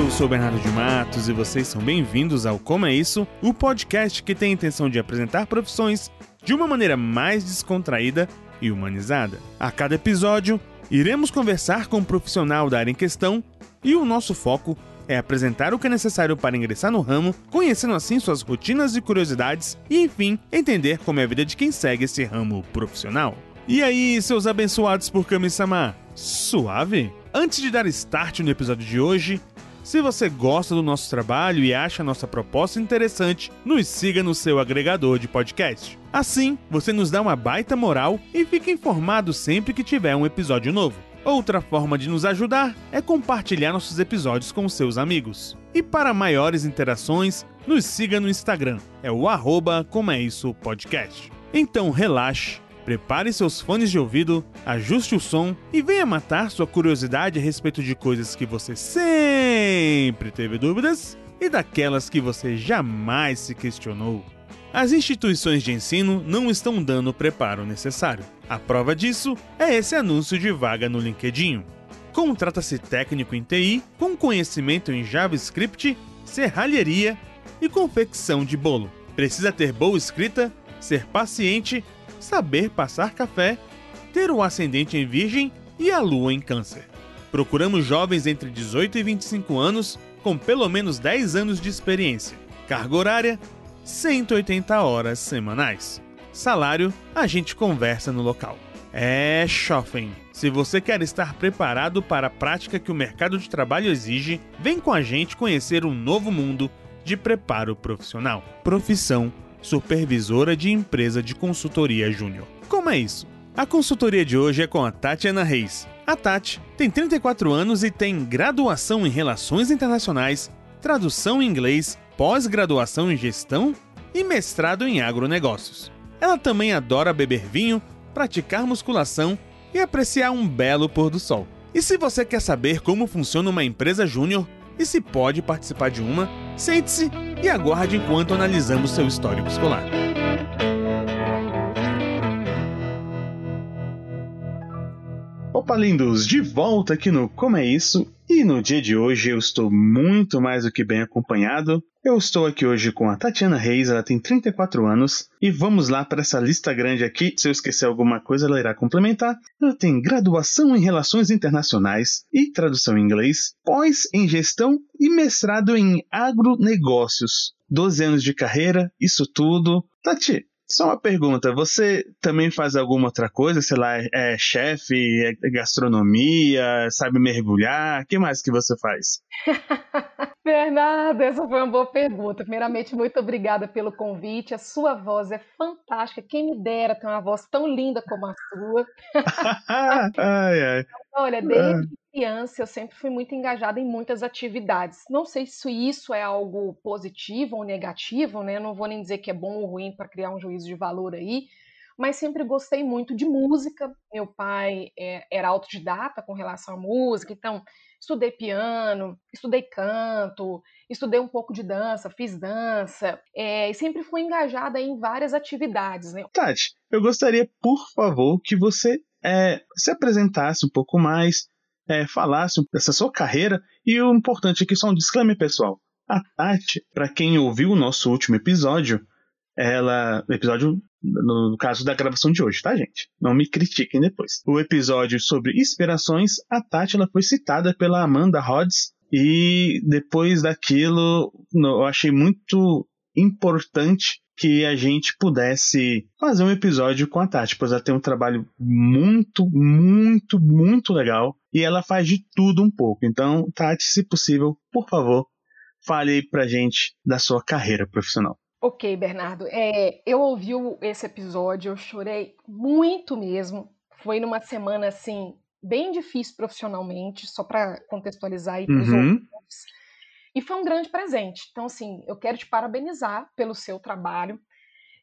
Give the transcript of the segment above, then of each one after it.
Eu sou Bernardo de Matos e vocês são bem-vindos ao Como é Isso, o podcast que tem a intenção de apresentar profissões de uma maneira mais descontraída e humanizada. A cada episódio, iremos conversar com um profissional da área em questão e o nosso foco é apresentar o que é necessário para ingressar no ramo, conhecendo assim suas rotinas e curiosidades e, enfim, entender como é a vida de quem segue esse ramo profissional. E aí, seus abençoados por Kami-sama? Suave? Antes de dar start no episódio de hoje, se você gosta do nosso trabalho e acha nossa proposta interessante, nos siga no seu agregador de podcast. Assim, você nos dá uma baita moral e fica informado sempre que tiver um episódio novo. Outra forma de nos ajudar é compartilhar nossos episódios com seus amigos. E para maiores interações, nos siga no Instagram, é o arroba como é isso podcast. Então relaxe, Prepare seus fones de ouvido, ajuste o som e venha matar sua curiosidade a respeito de coisas que você sempre teve dúvidas e daquelas que você jamais se questionou. As instituições de ensino não estão dando o preparo necessário. A prova disso é esse anúncio de vaga no LinkedIn. Contrata-se técnico em TI com conhecimento em JavaScript, serralheria e confecção de bolo. Precisa ter boa escrita, ser paciente saber passar café, ter o ascendente em Virgem e a lua em Câncer. Procuramos jovens entre 18 e 25 anos com pelo menos 10 anos de experiência. Carga horária: 180 horas semanais. Salário: a gente conversa no local. É, shopping. Se você quer estar preparado para a prática que o mercado de trabalho exige, vem com a gente conhecer um novo mundo de preparo profissional. Profissão supervisora de empresa de consultoria júnior. Como é isso? A consultoria de hoje é com a Tatiana Reis. A Tati tem 34 anos e tem graduação em Relações Internacionais, tradução em inglês, pós-graduação em gestão e mestrado em agronegócios. Ela também adora beber vinho, praticar musculação e apreciar um belo pôr do sol. E se você quer saber como funciona uma empresa júnior e se pode participar de uma, sente-se e aguarde enquanto analisamos seu histórico escolar. Opa, lindos! De volta aqui no Como é Isso? E no dia de hoje eu estou muito mais do que bem acompanhado. Eu estou aqui hoje com a Tatiana Reis, ela tem 34 anos, e vamos lá para essa lista grande aqui. Se eu esquecer alguma coisa, ela irá complementar. Ela tem graduação em Relações Internacionais e tradução em inglês, pós em gestão e mestrado em agronegócios. 12 anos de carreira, isso tudo. Tati, só uma pergunta, você também faz alguma outra coisa? Sei lá, é chefe, é gastronomia, sabe mergulhar? O que mais que você faz? Bernardo, essa foi uma boa pergunta. Primeiramente, muito obrigada pelo convite. A sua voz é fantástica. Quem me dera ter uma voz tão linda como a sua. ai, ai. Olha, desde criança eu sempre fui muito engajada em muitas atividades. Não sei se isso é algo positivo ou negativo, né? não vou nem dizer que é bom ou ruim para criar um juízo de valor aí, mas sempre gostei muito de música. Meu pai é, era autodidata com relação à música, então estudei piano, estudei canto, estudei um pouco de dança, fiz dança, é, e sempre fui engajada em várias atividades. Né? Tati, eu gostaria, por favor, que você é, se apresentasse um pouco mais, é, falasse dessa sua carreira e o importante aqui, só um disclaimer pessoal. A Tati, para quem ouviu o nosso último episódio, ela. Episódio, no caso da gravação de hoje, tá, gente? Não me critiquem depois. O episódio sobre inspirações, a Tati ela foi citada pela Amanda Rhodes. E depois daquilo, eu achei muito importante que a gente pudesse fazer um episódio com a Tati, pois ela tem um trabalho muito, muito, muito legal e ela faz de tudo um pouco. Então, Tati, se possível, por favor, fale pra gente da sua carreira profissional. Ok, Bernardo. É, eu ouvi esse episódio, eu chorei muito mesmo. Foi numa semana assim bem difícil profissionalmente, só para contextualizar aí para os uhum. ouvintes. E foi um grande presente. Então, assim, eu quero te parabenizar pelo seu trabalho.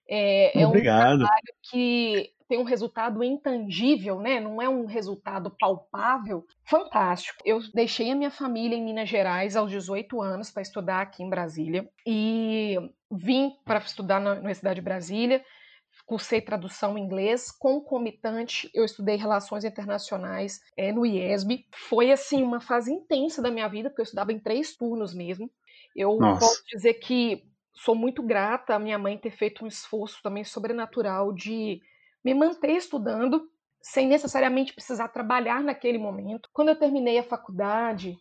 É, é um trabalho que tem um resultado intangível, né? Não é um resultado palpável. Fantástico. Eu deixei a minha família em Minas Gerais aos 18 anos para estudar aqui em Brasília e vim para estudar na Universidade de Brasília. Cursei tradução em inglês, concomitante, eu estudei relações internacionais é, no IESB. Foi, assim, uma fase intensa da minha vida, porque eu estudava em três turnos mesmo. Eu Nossa. posso dizer que sou muito grata à minha mãe ter feito um esforço também sobrenatural de me manter estudando sem necessariamente precisar trabalhar naquele momento. Quando eu terminei a faculdade,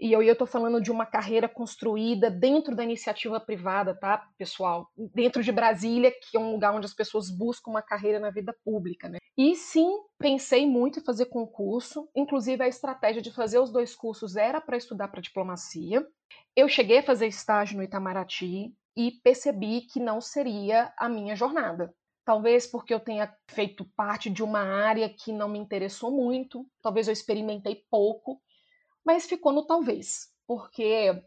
e eu estou falando de uma carreira construída dentro da iniciativa privada, tá, pessoal? Dentro de Brasília, que é um lugar onde as pessoas buscam uma carreira na vida pública, né? E sim, pensei muito em fazer concurso, inclusive a estratégia de fazer os dois cursos era para estudar para diplomacia. Eu cheguei a fazer estágio no Itamaraty e percebi que não seria a minha jornada. Talvez porque eu tenha feito parte de uma área que não me interessou muito, talvez eu experimentei pouco mas ficou no talvez, porque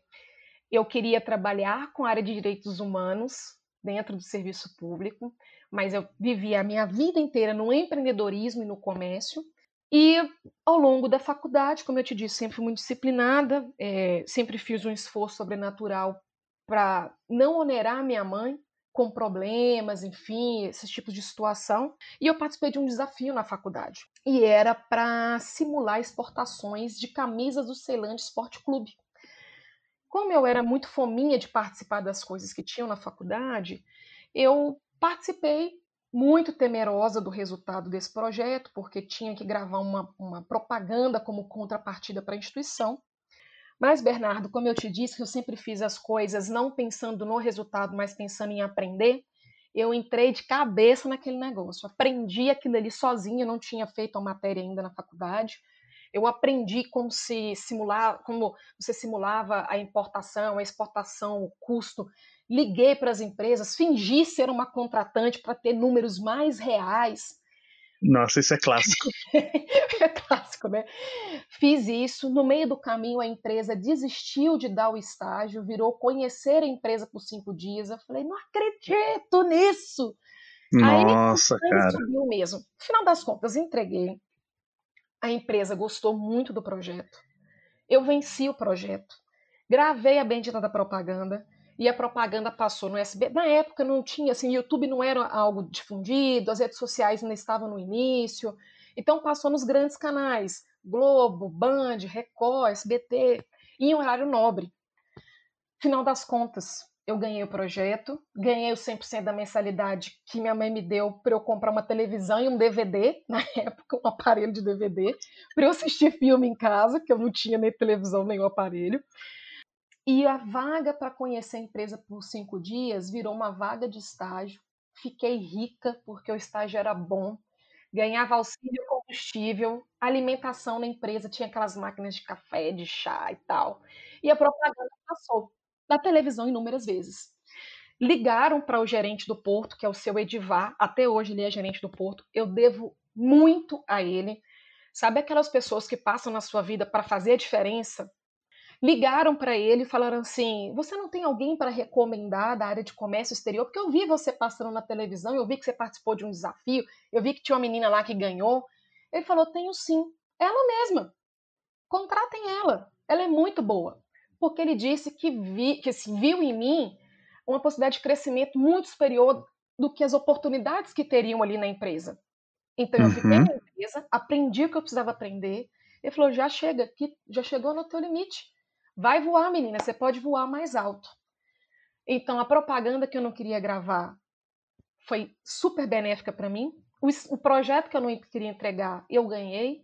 eu queria trabalhar com a área de direitos humanos dentro do serviço público, mas eu vivia a minha vida inteira no empreendedorismo e no comércio. E ao longo da faculdade, como eu te disse, sempre fui muito disciplinada, é, sempre fiz um esforço sobrenatural para não onerar minha mãe, com problemas, enfim, esses tipos de situação. E eu participei de um desafio na faculdade. E era para simular exportações de camisas do Ceilândia Esporte Clube. Como eu era muito fominha de participar das coisas que tinham na faculdade, eu participei muito temerosa do resultado desse projeto, porque tinha que gravar uma, uma propaganda como contrapartida para a instituição. Mas, Bernardo, como eu te disse, eu sempre fiz as coisas não pensando no resultado, mas pensando em aprender. Eu entrei de cabeça naquele negócio. Aprendi aquilo ali sozinha, não tinha feito a matéria ainda na faculdade. Eu aprendi como se simular, como você simulava a importação, a exportação, o custo. Liguei para as empresas, fingi ser uma contratante para ter números mais reais. Nossa, isso é clássico. é clássico, né? Fiz isso. No meio do caminho, a empresa desistiu de dar o estágio, virou conhecer a empresa por cinco dias. Eu falei, não acredito nisso. Nossa, Aí, cara. subiu mesmo. No final das contas, entreguei. A empresa gostou muito do projeto. Eu venci o projeto. Gravei a bendita da propaganda e a propaganda passou no SB. Na época não tinha, assim, YouTube não era algo difundido, as redes sociais ainda estavam no início, então passou nos grandes canais, Globo, Band, Record, SBT, em horário nobre. Final das contas, eu ganhei o projeto, ganhei o 100% da mensalidade que minha mãe me deu para eu comprar uma televisão e um DVD, na época, um aparelho de DVD, para eu assistir filme em casa, que eu não tinha nem televisão nem o aparelho. E a vaga para conhecer a empresa por cinco dias virou uma vaga de estágio. Fiquei rica porque o estágio era bom, ganhava auxílio combustível, alimentação na empresa, tinha aquelas máquinas de café, de chá e tal. E a propaganda passou na televisão inúmeras vezes. Ligaram para o gerente do Porto, que é o seu Edivar, até hoje ele é gerente do Porto. Eu devo muito a ele. Sabe aquelas pessoas que passam na sua vida para fazer a diferença? Ligaram para ele e falaram assim: Você não tem alguém para recomendar da área de comércio exterior? Porque eu vi você passando na televisão, eu vi que você participou de um desafio, eu vi que tinha uma menina lá que ganhou. Ele falou: Tenho sim. Ela mesma. Contratem ela. Ela é muito boa. Porque ele disse que, vi, que se viu em mim uma possibilidade de crescimento muito superior do que as oportunidades que teriam ali na empresa. Então eu fiquei uhum. na empresa, aprendi o que eu precisava aprender. Ele falou: já chega, que já chegou no teu limite. Vai voar, menina, você pode voar mais alto. Então, a propaganda que eu não queria gravar foi super benéfica para mim. O, o, projeto que eu não queria entregar, eu ganhei.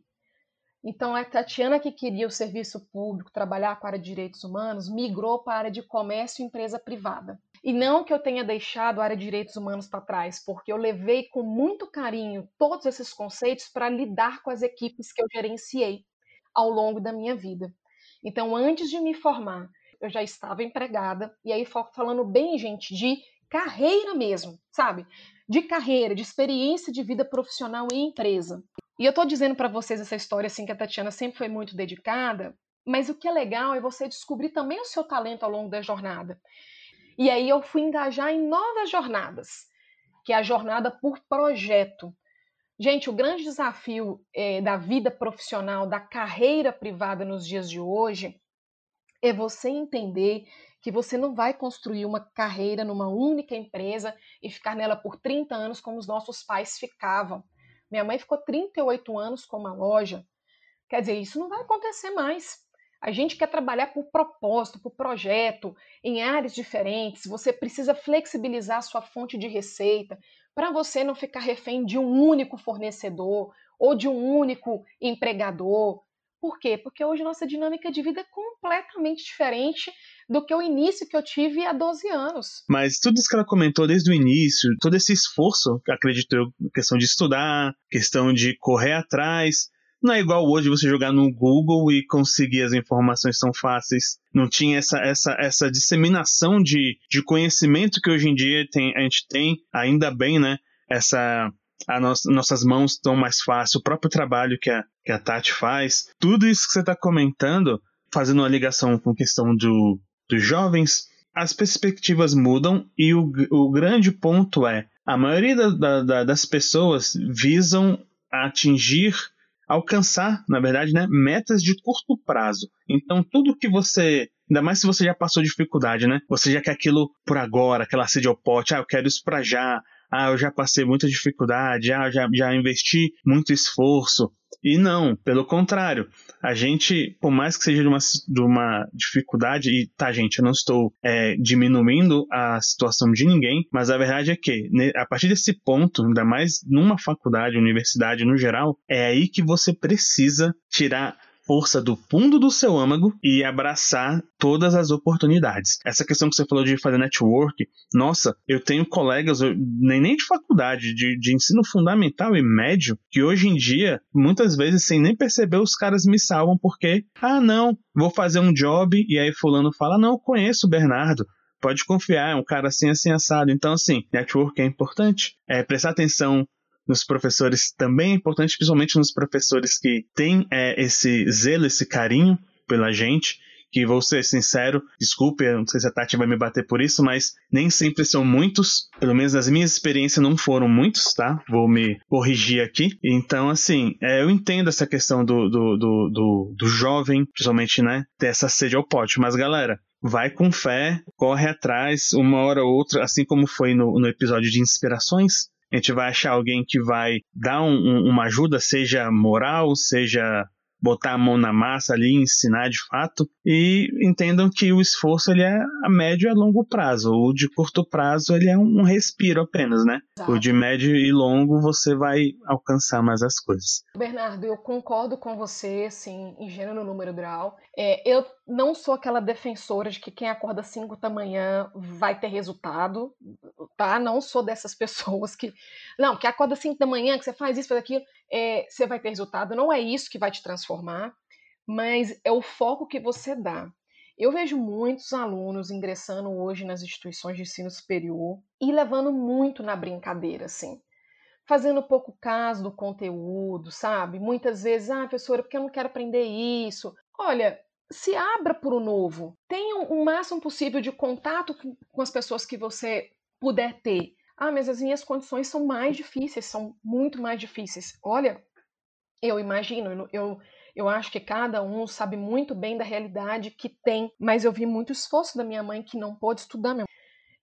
Então, a Tatiana, que queria o serviço público, trabalhar com a área de direitos humanos, migrou para a área de comércio e empresa privada. E não que eu tenha deixado a área de direitos humanos para trás, porque eu levei com muito carinho todos esses conceitos para lidar com as equipes que eu gerenciei ao longo da minha vida. Então, antes de me formar, eu já estava empregada, e aí falando bem, gente, de carreira mesmo, sabe? De carreira, de experiência de vida profissional em empresa. E eu tô dizendo para vocês essa história assim que a Tatiana sempre foi muito dedicada, mas o que é legal é você descobrir também o seu talento ao longo da jornada. E aí eu fui engajar em novas jornadas, que é a jornada por projeto. Gente, o grande desafio é, da vida profissional, da carreira privada nos dias de hoje, é você entender que você não vai construir uma carreira numa única empresa e ficar nela por 30 anos como os nossos pais ficavam. Minha mãe ficou 38 anos com uma loja. Quer dizer, isso não vai acontecer mais. A gente quer trabalhar por propósito, por projeto, em áreas diferentes. Você precisa flexibilizar a sua fonte de receita para você não ficar refém de um único fornecedor ou de um único empregador. Por quê? Porque hoje nossa dinâmica de vida é completamente diferente do que o início que eu tive há 12 anos. Mas tudo isso que ela comentou desde o início, todo esse esforço, acredito eu, questão de estudar, questão de correr atrás, não é igual hoje você jogar no Google e conseguir as informações tão fáceis. Não tinha essa, essa, essa disseminação de, de conhecimento que hoje em dia tem, a gente tem, ainda bem, né? Essa, a no, nossas mãos estão mais fácil, o próprio trabalho que a, que a Tati faz. Tudo isso que você está comentando, fazendo uma ligação com a questão do, dos jovens, as perspectivas mudam e o, o grande ponto é a maioria da, da, das pessoas visam atingir alcançar, na verdade, né, metas de curto prazo. Então, tudo que você Ainda mais se você já passou dificuldade, né? Você já quer aquilo por agora, aquela sede ao pote. Ah, eu quero isso para já. Ah, eu já passei muita dificuldade. Ah, já, já investi muito esforço. E não, pelo contrário, a gente, por mais que seja de uma, de uma dificuldade, e tá, gente, eu não estou é, diminuindo a situação de ninguém, mas a verdade é que, a partir desse ponto, ainda mais numa faculdade, universidade no geral, é aí que você precisa tirar força do fundo do seu âmago e abraçar todas as oportunidades. Essa questão que você falou de fazer network, nossa, eu tenho colegas, nem, nem de faculdade, de, de ensino fundamental e médio, que hoje em dia, muitas vezes, sem nem perceber, os caras me salvam porque, ah, não, vou fazer um job, e aí fulano fala, não, eu conheço o Bernardo, pode confiar, é um cara assim, assim, assado. Então, assim, network é importante. É prestar atenção nos professores também é importante, principalmente nos professores que têm é, esse zelo, esse carinho pela gente. Que vou ser sincero, desculpe, não sei se a Tati vai me bater por isso, mas nem sempre são muitos. Pelo menos nas minhas experiências não foram muitos, tá? Vou me corrigir aqui. Então, assim, é, eu entendo essa questão do, do, do, do, do jovem, principalmente, né? Ter essa sede ao pote. Mas, galera, vai com fé, corre atrás, uma hora ou outra, assim como foi no, no episódio de inspirações, a gente vai achar alguém que vai dar um, um, uma ajuda, seja moral, seja botar a mão na massa ali, ensinar de fato, e entendam que o esforço ele é a médio e a longo prazo. O de curto prazo ele é um respiro apenas, né? Exato. O de médio e longo você vai alcançar mais as coisas. Bernardo, eu concordo com você, assim, em gênero, número, grau. É, eu não sou aquela defensora de que quem acorda 5 da manhã vai ter resultado, tá? Não sou dessas pessoas que. Não, que acorda 5 da manhã, que você faz isso, faz aquilo, é, você vai ter resultado. Não é isso que vai te transformar, mas é o foco que você dá. Eu vejo muitos alunos ingressando hoje nas instituições de ensino superior e levando muito na brincadeira, assim. Fazendo pouco caso do conteúdo, sabe? Muitas vezes, ah, professora, porque eu não quero aprender isso. Olha, se abra para o novo. Tenha o máximo possível de contato com as pessoas que você puder ter. Ah, mas as minhas condições são mais difíceis, são muito mais difíceis. Olha, eu imagino, eu, eu acho que cada um sabe muito bem da realidade que tem, mas eu vi muito esforço da minha mãe que não pôde estudar. Minha...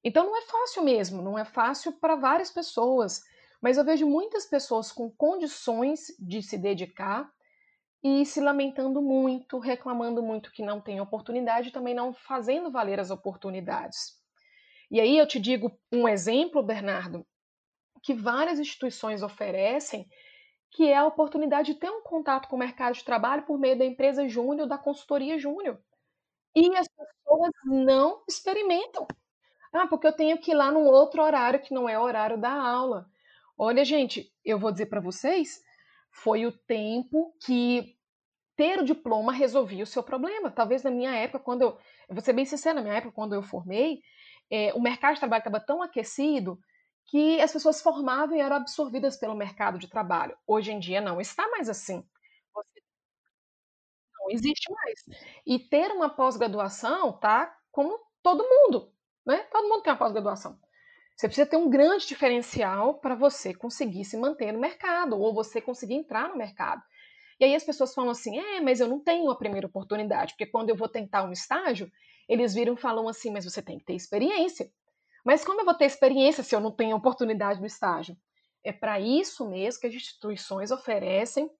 Então não é fácil mesmo, não é fácil para várias pessoas, mas eu vejo muitas pessoas com condições de se dedicar e se lamentando muito, reclamando muito que não tem oportunidade, também não fazendo valer as oportunidades. E aí eu te digo um exemplo, Bernardo, que várias instituições oferecem, que é a oportunidade de ter um contato com o mercado de trabalho por meio da empresa júnior, da consultoria júnior. E as pessoas não experimentam. Ah, porque eu tenho que ir lá num outro horário que não é o horário da aula. Olha, gente, eu vou dizer para vocês, foi o tempo que ter o diploma resolvia o seu problema. Talvez na minha época, quando eu. vou ser bem sincera, na minha época, quando eu formei, é, o mercado de trabalho estava tão aquecido que as pessoas formavam e eram absorvidas pelo mercado de trabalho. Hoje em dia não está mais assim. Não existe mais. E ter uma pós-graduação tá como todo mundo, né? Todo mundo tem uma pós-graduação. Você precisa ter um grande diferencial para você conseguir se manter no mercado ou você conseguir entrar no mercado. E aí as pessoas falam assim: é, mas eu não tenho a primeira oportunidade, porque quando eu vou tentar um estágio, eles viram e falam assim: mas você tem que ter experiência. Mas como eu vou ter experiência se eu não tenho oportunidade do estágio? É para isso mesmo que as instituições oferecem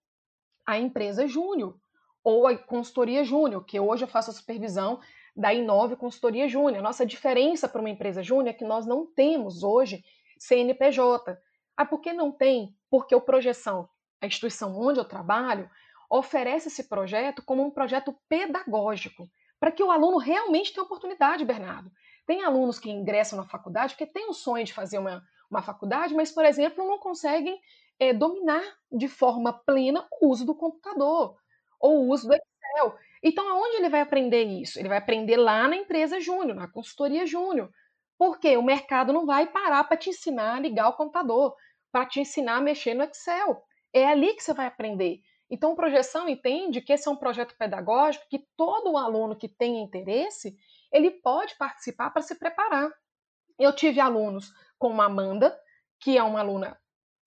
a empresa júnior ou a consultoria júnior, que hoje eu faço a supervisão da Inove Consultoria Júnior. Nossa diferença para uma empresa júnior é que nós não temos hoje CNPJ. Ah, por que não tem? Porque o Projeção, a instituição onde eu trabalho, oferece esse projeto como um projeto pedagógico, para que o aluno realmente tenha oportunidade, Bernardo. Tem alunos que ingressam na faculdade porque têm o sonho de fazer uma, uma faculdade, mas, por exemplo, não conseguem é, dominar de forma plena o uso do computador ou o uso do Excel. Então, aonde ele vai aprender isso? Ele vai aprender lá na empresa júnior, na consultoria júnior. Porque o mercado não vai parar para te ensinar a ligar o computador, para te ensinar a mexer no Excel. É ali que você vai aprender. Então, o Projeção entende que esse é um projeto pedagógico que todo aluno que tem interesse, ele pode participar para se preparar. Eu tive alunos como a Amanda, que é uma aluna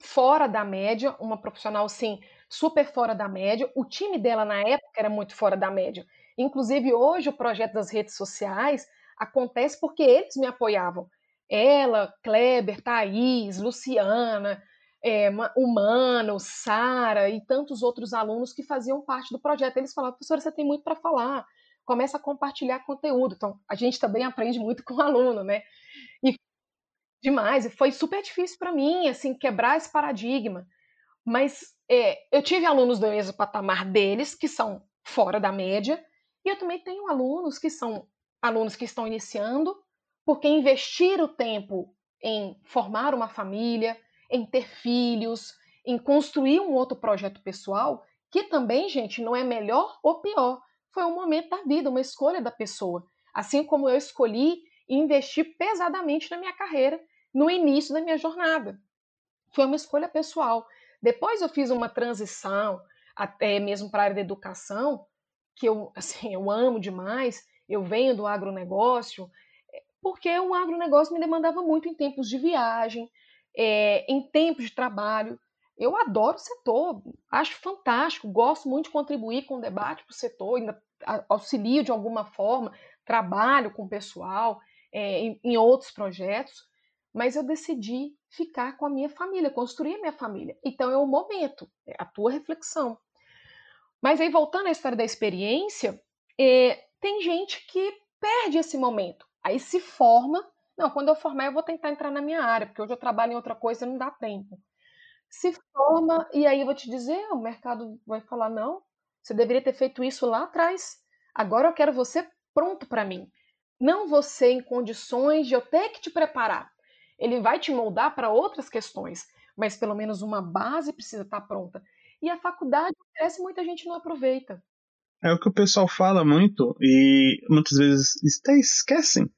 fora da média, uma profissional, sim, super fora da média. O time dela na época era muito fora da média. Inclusive, hoje, o projeto das redes sociais acontece porque eles me apoiavam. Ela, Kleber, Thaís, Luciana, é, Humano, Sara e tantos outros alunos que faziam parte do projeto. Eles falavam, professora, você tem muito para falar, começa a compartilhar conteúdo. Então, a gente também aprende muito com o aluno, né? E demais, e foi super difícil para mim, assim, quebrar esse paradigma. Mas é, eu tive alunos do mesmo patamar deles, que são fora da média, e eu também tenho alunos que são alunos que estão iniciando, porque investir o tempo em formar uma família, em ter filhos, em construir um outro projeto pessoal, que também, gente, não é melhor ou pior. Foi um momento da vida, uma escolha da pessoa. Assim como eu escolhi investir pesadamente na minha carreira no início da minha jornada. Foi uma escolha pessoal. Depois eu fiz uma transição, até mesmo para a área da educação, que eu, assim, eu amo demais, eu venho do agronegócio, porque o agronegócio me demandava muito em tempos de viagem, é, em tempos de trabalho. Eu adoro o setor, acho fantástico, gosto muito de contribuir com o debate para o setor, ainda auxilio de alguma forma, trabalho com o pessoal é, em, em outros projetos, mas eu decidi ficar com a minha família, construir a minha família. Então é o momento, é a tua reflexão. Mas aí, voltando à história da experiência, é, tem gente que perde esse momento. Aí se forma. Não, quando eu formar, eu vou tentar entrar na minha área, porque hoje eu trabalho em outra coisa e não dá tempo. Se forma, e aí eu vou te dizer: o mercado vai falar, não, você deveria ter feito isso lá atrás. Agora eu quero você pronto para mim. Não você em condições de eu ter que te preparar. Ele vai te moldar para outras questões, mas pelo menos uma base precisa estar tá pronta. E a faculdade oferece, muita gente não aproveita. É o que o pessoal fala muito e muitas vezes até esquecem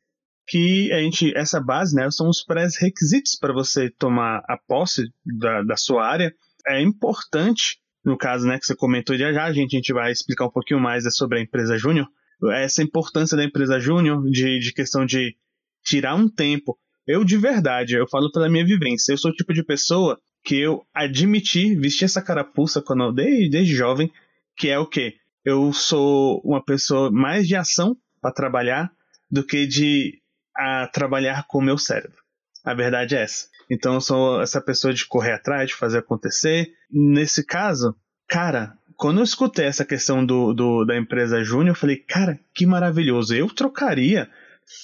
que a gente essa base, né, são os pré-requisitos para você tomar a posse da, da sua área. É importante, no caso, né, que você comentou já já, a gente, a gente vai explicar um pouquinho mais sobre a empresa júnior, essa importância da empresa júnior de, de questão de tirar um tempo. Eu de verdade, eu falo pela minha vivência, eu sou o tipo de pessoa que eu admiti vestir essa carapuça quando eu, desde, desde jovem, que é o quê? Eu sou uma pessoa mais de ação para trabalhar do que de a trabalhar com o meu cérebro. A verdade é essa. Então eu sou essa pessoa de correr atrás, de fazer acontecer. Nesse caso, cara, quando eu escutei essa questão do, do da empresa Júnior, eu falei, cara, que maravilhoso. Eu trocaria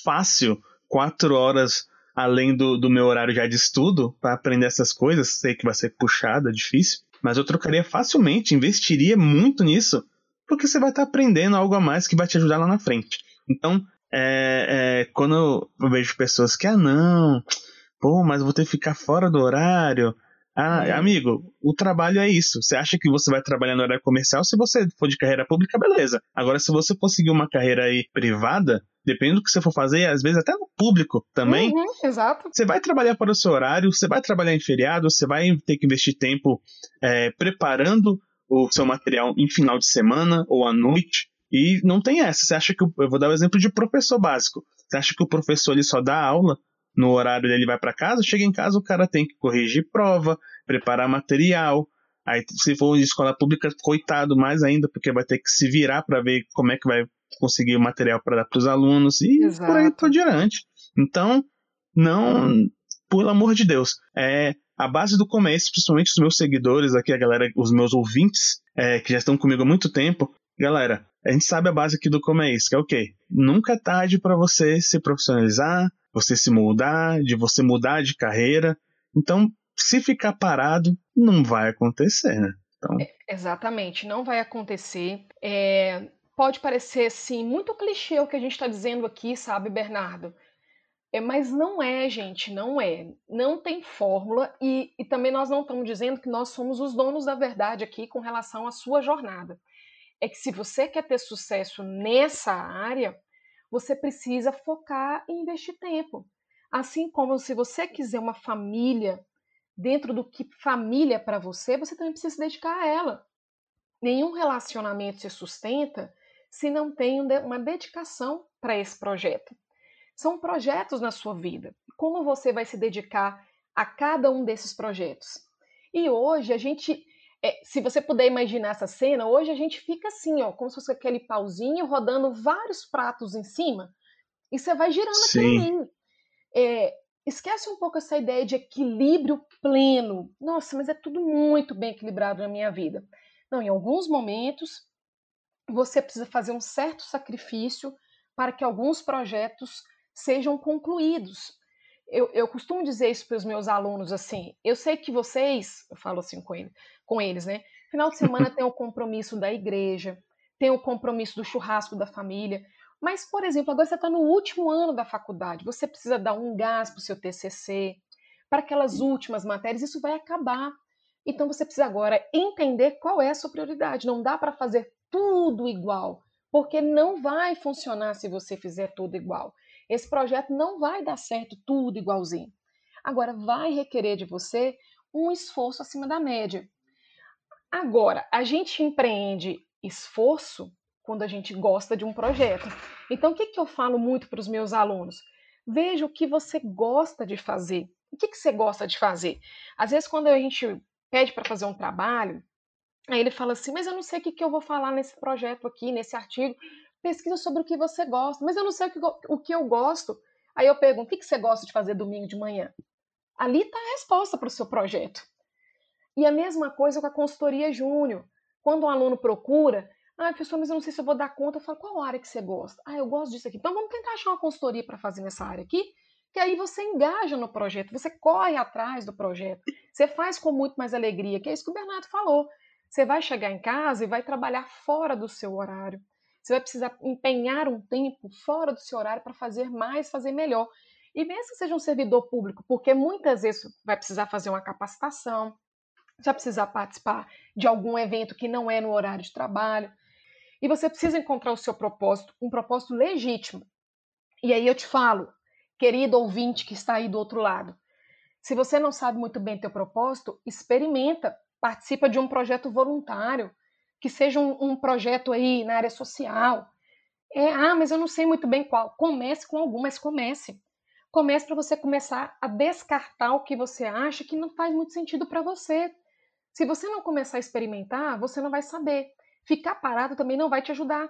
fácil quatro horas além do, do meu horário já de estudo para aprender essas coisas. Sei que vai ser puxado, é difícil, mas eu trocaria facilmente, investiria muito nisso, porque você vai estar tá aprendendo algo a mais que vai te ajudar lá na frente. Então, é, é, quando eu vejo pessoas que, ah, não, pô, mas vou ter que ficar fora do horário. Ah, é. amigo, o trabalho é isso. Você acha que você vai trabalhar no horário comercial? Se você for de carreira pública, beleza. Agora, se você for seguir uma carreira aí privada, dependendo do que você for fazer, às vezes até no público também. Uhum, exato. Você vai trabalhar para o seu horário, você vai trabalhar em feriado, você vai ter que investir tempo é, preparando o seu material em final de semana ou à noite. E não tem essa. Você acha que. Eu vou dar o um exemplo de professor básico. Você acha que o professor ele só dá aula no horário dele vai para casa? Chega em casa, o cara tem que corrigir prova, preparar material, Aí, se for de escola pública, coitado mais ainda, porque vai ter que se virar para ver como é que vai conseguir o material para dar para os alunos e Exato. por aí por diante. Então, não, pelo amor de Deus, é a base do começo, principalmente os meus seguidores aqui, a galera, os meus ouvintes, é, que já estão comigo há muito tempo, galera, a gente sabe a base aqui do como é isso, que é o quê? Nunca é tarde para você se profissionalizar, você se mudar, de você mudar de carreira. Então, se ficar parado, não vai acontecer, né? Então... É, exatamente, não vai acontecer. É, pode parecer, assim, muito clichê o que a gente está dizendo aqui, sabe, Bernardo? É, mas não é, gente, não é. Não tem fórmula e, e também nós não estamos dizendo que nós somos os donos da verdade aqui com relação à sua jornada. É que se você quer ter sucesso nessa área, você precisa focar e investir tempo. Assim como se você quiser uma família dentro do que família é para você, você também precisa se dedicar a ela. Nenhum relacionamento se sustenta se não tem uma dedicação para esse projeto. São projetos na sua vida. Como você vai se dedicar a cada um desses projetos? E hoje a gente, é, se você puder imaginar essa cena, hoje a gente fica assim, ó, como se fosse aquele pauzinho rodando vários pratos em cima e você vai girando aquilo é, esquece um pouco essa ideia de equilíbrio pleno. Nossa, mas é tudo muito bem equilibrado na minha vida. Não, em alguns momentos você precisa fazer um certo sacrifício para que alguns projetos sejam concluídos. Eu, eu costumo dizer isso para os meus alunos assim. Eu sei que vocês, eu falo assim com, ele, com eles, né? Final de semana tem o compromisso da igreja, tem o compromisso do churrasco da família. Mas, por exemplo, agora você está no último ano da faculdade, você precisa dar um gás para o seu TCC, para aquelas últimas matérias, isso vai acabar. Então você precisa agora entender qual é a sua prioridade. Não dá para fazer tudo igual, porque não vai funcionar se você fizer tudo igual. Esse projeto não vai dar certo tudo igualzinho. Agora, vai requerer de você um esforço acima da média. Agora, a gente empreende esforço quando a gente gosta de um projeto. Então, o que, que eu falo muito para os meus alunos? Veja o que você gosta de fazer. O que, que você gosta de fazer? Às vezes, quando a gente pede para fazer um trabalho, aí ele fala assim: Mas eu não sei o que, que eu vou falar nesse projeto aqui, nesse artigo pesquisa sobre o que você gosta. Mas eu não sei o que, o que eu gosto. Aí eu pergunto: o que você gosta de fazer domingo de manhã? Ali está a resposta para o seu projeto. E a mesma coisa com a consultoria júnior. Quando um aluno procura, ah, professor, mas eu não sei se eu vou dar conta. Eu falo, qual área que você gosta? Ah, eu gosto disso aqui. Então vamos tentar achar uma consultoria para fazer nessa área aqui, que aí você engaja no projeto, você corre atrás do projeto, você faz com muito mais alegria, que é isso que o Bernardo falou. Você vai chegar em casa e vai trabalhar fora do seu horário. Você vai precisar empenhar um tempo fora do seu horário para fazer mais, fazer melhor. E mesmo que seja um servidor público, porque muitas vezes vai precisar fazer uma capacitação, vai precisar participar de algum evento que não é no horário de trabalho. E você precisa encontrar o seu propósito, um propósito legítimo. E aí eu te falo, querido ouvinte que está aí do outro lado, se você não sabe muito bem teu propósito, experimenta, participa de um projeto voluntário, que seja um, um projeto aí na área social. É, ah, mas eu não sei muito bem qual. Comece com algum, mas comece. Comece para você começar a descartar o que você acha que não faz muito sentido para você. Se você não começar a experimentar, você não vai saber. Ficar parado também não vai te ajudar.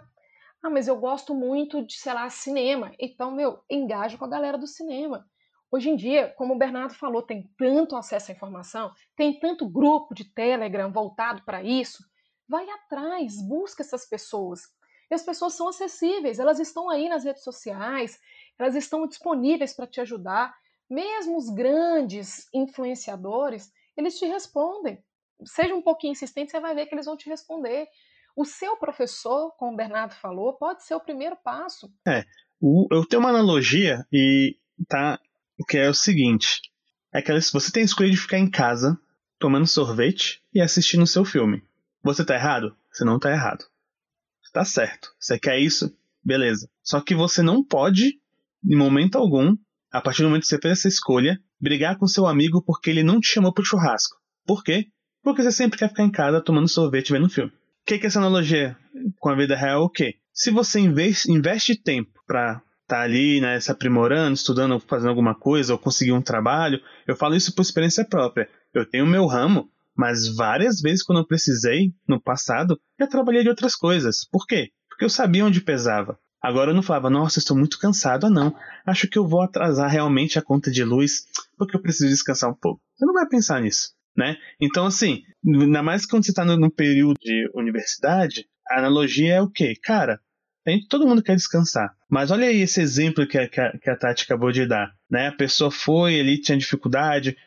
Ah, mas eu gosto muito de, sei lá, cinema. Então, meu, engaja com a galera do cinema. Hoje em dia, como o Bernardo falou, tem tanto acesso à informação, tem tanto grupo de Telegram voltado para isso Vai atrás, busca essas pessoas. E as pessoas são acessíveis, elas estão aí nas redes sociais, elas estão disponíveis para te ajudar. Mesmo os grandes influenciadores, eles te respondem. Seja um pouquinho insistente, você vai ver que eles vão te responder. O seu professor, como o Bernardo falou, pode ser o primeiro passo. É, eu tenho uma analogia e tá que é o seguinte: é que você tem a escolha de ficar em casa tomando sorvete e assistindo o seu filme. Você tá errado? Você não tá errado. Você tá certo. Você quer isso? Beleza. Só que você não pode, em momento algum, a partir do momento que você fez essa escolha, brigar com seu amigo porque ele não te chamou pro churrasco. Por quê? Porque você sempre quer ficar em casa tomando sorvete vendo filme. O que, que é essa analogia com a vida real? O quê? Se você investe, tempo pra tá ali, né, se aprimorando, estudando, fazendo alguma coisa, ou conseguir um trabalho, eu falo isso por experiência própria. Eu tenho meu ramo, Mas várias vezes, quando eu precisei, no passado, já trabalhei de outras coisas. Por quê? Porque eu sabia onde pesava. Agora eu não falava, nossa, estou muito cansado. Ah, não. Acho que eu vou atrasar realmente a conta de luz porque eu preciso descansar um pouco. Você não vai pensar nisso, né? Então, assim, ainda mais quando você está no, período de universidade, a analogia é o quê? Cara, todo mundo quer descansar. Mas olha aí esse exemplo que a, que a, que a Tati acabou de dar. Né? A pessoa foi ali, tinha dificuldade,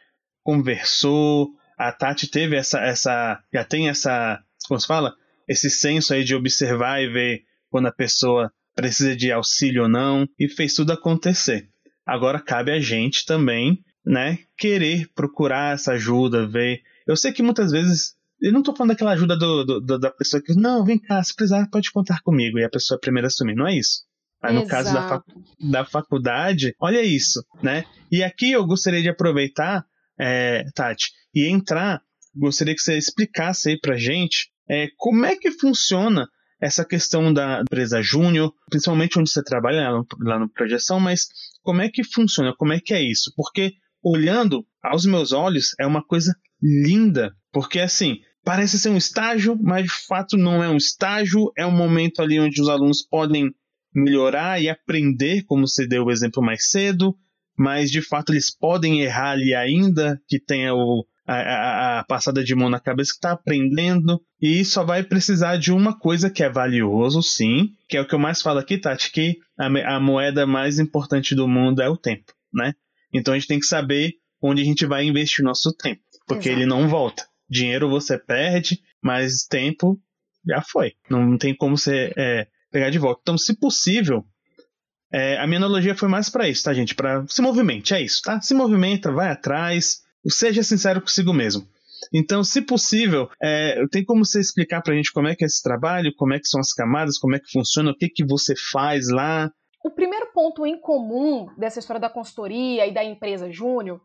conversou. A Tati teve essa, essa. Já tem essa. Como se fala? Esse senso aí de observar e ver quando a pessoa precisa de auxílio ou não, e fez tudo acontecer. Agora cabe a gente também, né, querer procurar essa ajuda, ver. Eu sei que muitas vezes eu não estou falando daquela ajuda do, do, da pessoa que, não, vem cá, se precisar, pode contar comigo, e a pessoa primeiro assumir. Não é isso. Mas no caso da, da faculdade, olha isso, né? E aqui eu gostaria de aproveitar, é, Tati, e entrar, gostaria que você explicasse aí pra gente é, como é que funciona essa questão da empresa júnior, principalmente onde você trabalha lá no, lá no Projeção, mas como é que funciona, como é que é isso? Porque olhando aos meus olhos é uma coisa linda, porque assim, parece ser um estágio, mas de fato não é um estágio, é um momento ali onde os alunos podem melhorar e aprender, como você deu o exemplo mais cedo, mas de fato eles podem errar ali ainda, que tenha o, a, a, passada de mão na cabeça que está aprendendo e só vai precisar de uma coisa que é valioso, sim, que é o que eu mais falo aqui, Tati, que a, a moeda mais importante do mundo é o tempo, né? Então a gente tem que saber onde a gente vai investir o nosso tempo, porque Exato. ele não volta. Dinheiro você perde, mas tempo já foi. Não tem como você é, pegar de volta. Então, se possível, é, a minha analogia foi mais para isso, tá, gente? Para se movimente, é isso, tá? Se movimenta, vai atrás, seja sincero consigo mesmo. Então, se possível, é, tem como você explicar para a gente como é que é esse trabalho, como é que são as camadas, como é que funciona, o que, que você faz lá? O primeiro ponto em comum dessa história da consultoria e da empresa júnior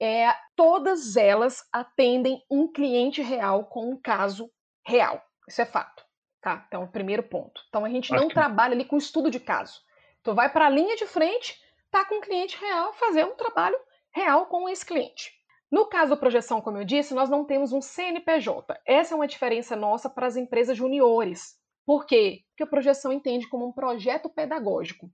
é todas elas atendem um cliente real com um caso real. Isso é fato. Tá? Então, o primeiro ponto. Então, a gente não trabalha ali com estudo de caso. Tu vai para a linha de frente, tá com um cliente real, fazer um trabalho real com esse cliente. No caso da projeção, como eu disse, nós não temos um CNPJ. Essa é uma diferença nossa para as empresas juniores. Por quê? Porque a projeção entende como um projeto pedagógico.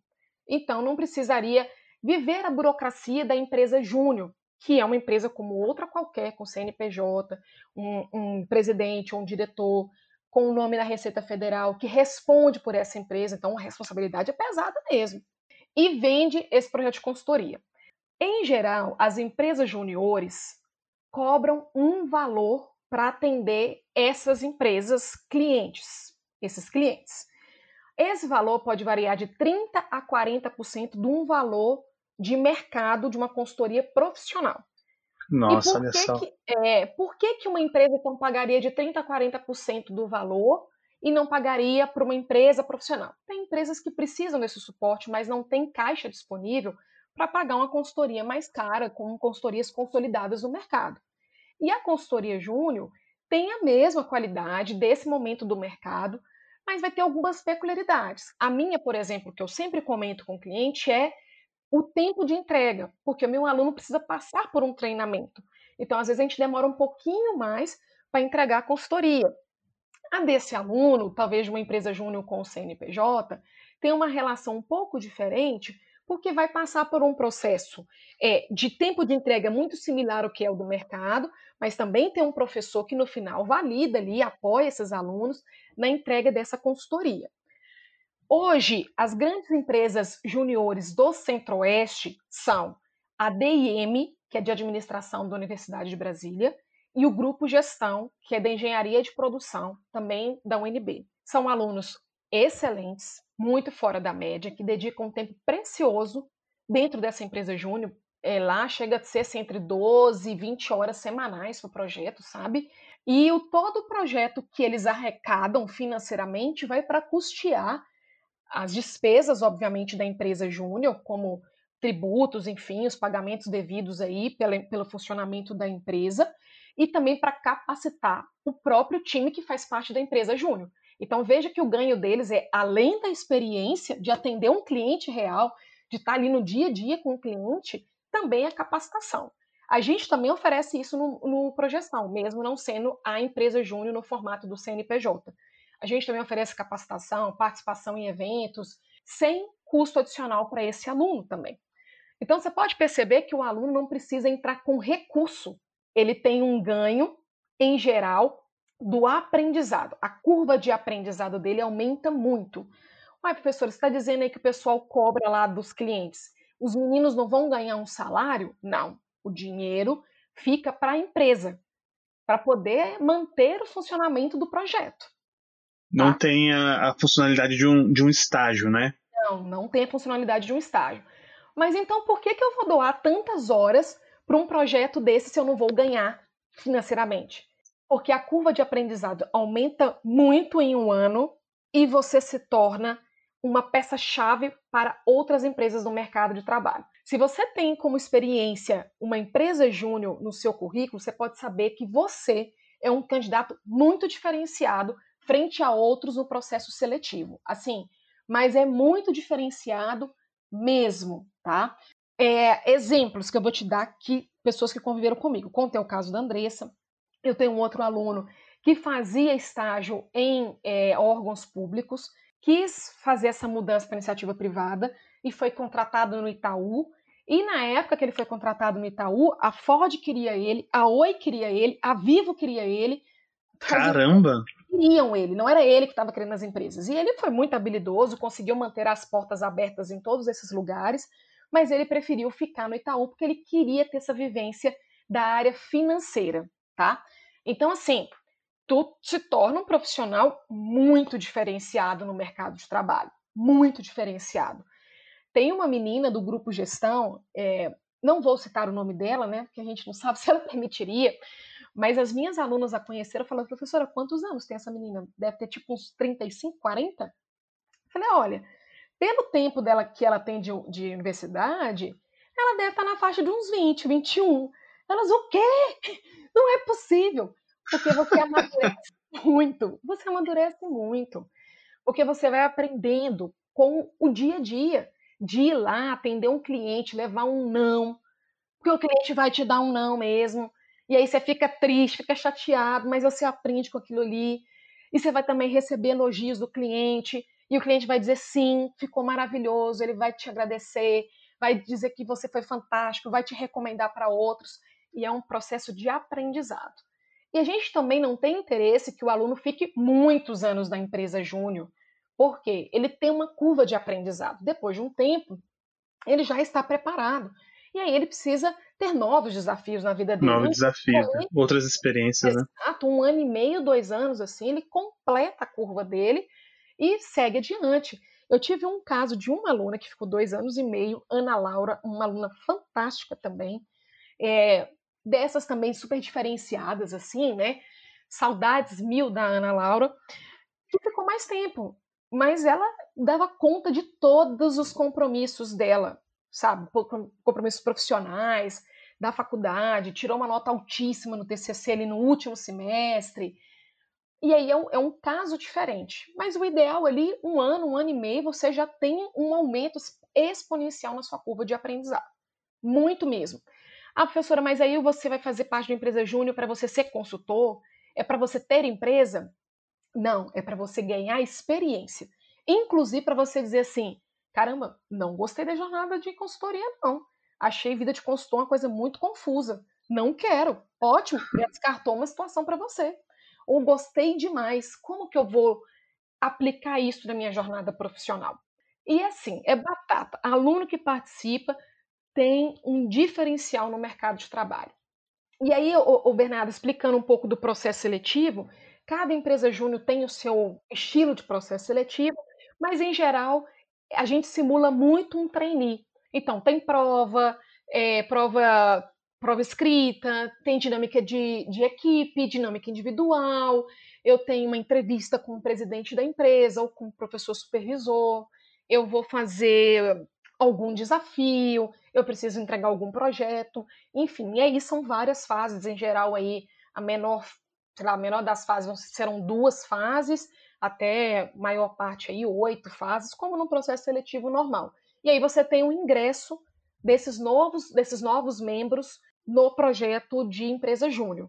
Então, não precisaria viver a burocracia da empresa júnior, que é uma empresa como outra qualquer, com CNPJ, um, um presidente ou um diretor, com o nome da Receita Federal, que responde por essa empresa, então a responsabilidade é pesada mesmo. E vende esse projeto de consultoria. Em geral, as empresas juniores cobram um valor para atender essas empresas clientes, esses clientes. Esse valor pode variar de 30 a 40% de um valor de mercado de uma consultoria profissional. Nossa, olha só. Que, é, por que, que uma empresa então pagaria de 30 a 40% do valor e não pagaria para uma empresa profissional? Tem empresas que precisam desse suporte, mas não tem caixa disponível para pagar uma consultoria mais cara, com consultorias consolidadas no mercado. E a consultoria júnior tem a mesma qualidade desse momento do mercado, mas vai ter algumas peculiaridades. A minha, por exemplo, que eu sempre comento com o cliente é o tempo de entrega, porque o meu aluno precisa passar por um treinamento. Então, às vezes, a gente demora um pouquinho mais para entregar a consultoria. A desse aluno, talvez de uma empresa júnior com o CNPJ, tem uma relação um pouco diferente, porque vai passar por um processo é, de tempo de entrega muito similar ao que é o do mercado, mas também tem um professor que no final valida ali, apoia esses alunos na entrega dessa consultoria. Hoje, as grandes empresas juniores do Centro-Oeste são a DIM, que é de administração da Universidade de Brasília, e o Grupo Gestão, que é da Engenharia de Produção, também da UNB. São alunos excelentes, muito fora da média, que dedicam um tempo precioso dentro dessa empresa júnior. É, lá chega a ser assim, entre 12 e 20 horas semanais para o projeto, sabe? E o todo o projeto que eles arrecadam financeiramente vai para custear as despesas, obviamente, da empresa júnior, como tributos, enfim, os pagamentos devidos aí pelo, pelo funcionamento da empresa, e também para capacitar o próprio time que faz parte da empresa júnior. Então veja que o ganho deles é além da experiência de atender um cliente real, de estar ali no dia a dia com o cliente, também a capacitação. A gente também oferece isso no, no Projeção, mesmo não sendo a empresa júnior no formato do CNPJ. A gente também oferece capacitação, participação em eventos, sem custo adicional para esse aluno também. Então você pode perceber que o aluno não precisa entrar com recurso, ele tem um ganho, em geral, do aprendizado. A curva de aprendizado dele aumenta muito. Ué, professor, você está dizendo aí que o pessoal cobra lá dos clientes. Os meninos não vão ganhar um salário? Não. O dinheiro fica para a empresa, para poder manter o funcionamento do projeto. Não tá? tem a, a, funcionalidade de um, de um estágio, né? Não, não tem a funcionalidade de um estágio. Mas então por que, que eu vou doar tantas horas para um projeto desse se eu não vou ganhar financeiramente? Porque a curva de aprendizado aumenta muito em um ano e você se torna uma peça-chave para outras empresas no mercado de trabalho. Se você tem como experiência uma empresa júnior no seu currículo, você pode saber que você é um candidato muito diferenciado frente a outros no processo seletivo. Assim, mas é muito diferenciado mesmo, tá? É, exemplos que eu vou te dar que pessoas que conviveram comigo. Contei o caso da Andressa. Eu tenho um outro aluno que fazia estágio em é, órgãos públicos, quis fazer essa mudança para iniciativa privada e foi contratado no Itaú. E na época que ele foi contratado no Itaú, a Ford queria ele, a Oi queria ele, a Vivo queria ele. Caramba! Queriam ele, não era ele que estava querendo as empresas. E ele foi muito habilidoso, conseguiu manter as portas abertas em todos esses lugares, mas ele preferiu ficar no Itaú porque ele queria ter essa vivência da área financeira, tá? Então, assim, tu se torna um profissional muito diferenciado no mercado de trabalho, muito diferenciado. Tem uma menina do grupo Gestão, é, não vou citar o nome dela, né, porque a gente não sabe se ela permitiria, mas as minhas alunas a conheceram falaram, professora, quantos anos tem essa menina? Deve ter tipo uns 35, 40? Eu falei, olha, pelo tempo dela que ela tem de, de universidade, ela deve estar na faixa de uns 20, 21. Elas, o quê? Não é possível. Porque você amadurece muito. Você amadurece muito. Porque você vai aprendendo com o dia a dia de ir lá atender um cliente, levar um não. Porque o cliente vai te dar um não mesmo. E aí você fica triste, fica chateado, mas você aprende com aquilo ali. E você vai também receber elogios do cliente. E o cliente vai dizer sim, ficou maravilhoso, ele vai te agradecer, vai dizer que você foi fantástico, vai te recomendar para outros. E é um processo de aprendizado. E a gente também não tem interesse que o aluno fique muitos anos na empresa júnior, porque ele tem uma curva de aprendizado. Depois de um tempo, ele já está preparado. E aí ele precisa ter novos desafios na vida dele. Novos desafios, né? outras experiências, Exato, né? Exato, um ano e meio, dois anos, assim, ele completa a curva dele e segue adiante. Eu tive um caso de uma aluna que ficou dois anos e meio, Ana Laura, uma aluna fantástica também, é, dessas também super diferenciadas, assim, né? Saudades mil da Ana Laura, que ficou mais tempo, mas ela dava conta de todos os compromissos dela, sabe? Compromissos profissionais, da faculdade, tirou uma nota altíssima no TCC ali no último semestre, e aí é um, é um, caso diferente. Mas o ideal ali, um ano, um ano e meio, você já tem um aumento exponencial na sua curva de aprendizado. Muito mesmo. Ah, professora, mas aí você vai fazer parte de uma empresa júnior para você ser consultor? É para você ter empresa? Não, é para você ganhar experiência. Inclusive para você dizer assim: caramba, não gostei da jornada de consultoria, não. Achei vida de consultor uma coisa muito confusa. Não quero. Ótimo, descartou uma situação para você ou gostei demais, como que eu vou aplicar isso na minha jornada profissional? E assim, é batata. Aluno que participa tem um diferencial no mercado de trabalho. E aí, o, Bernardo, explicando um pouco do processo seletivo, cada empresa júnior tem o seu estilo de processo seletivo, mas em geral a gente simula muito um trainee. Então, tem prova, é, prova prova escrita, tem dinâmica de, de equipe, dinâmica individual, eu tenho uma entrevista com o presidente da empresa ou com o professor supervisor, eu vou fazer algum desafio, eu preciso entregar algum projeto, enfim, e aí são várias fases, em geral aí a menor, sei lá, a menor das fases serão duas fases, até maior parte aí oito fases, como no processo seletivo normal. E aí você tem o ingresso desses novos, desses novos membros no projeto de empresa júnior.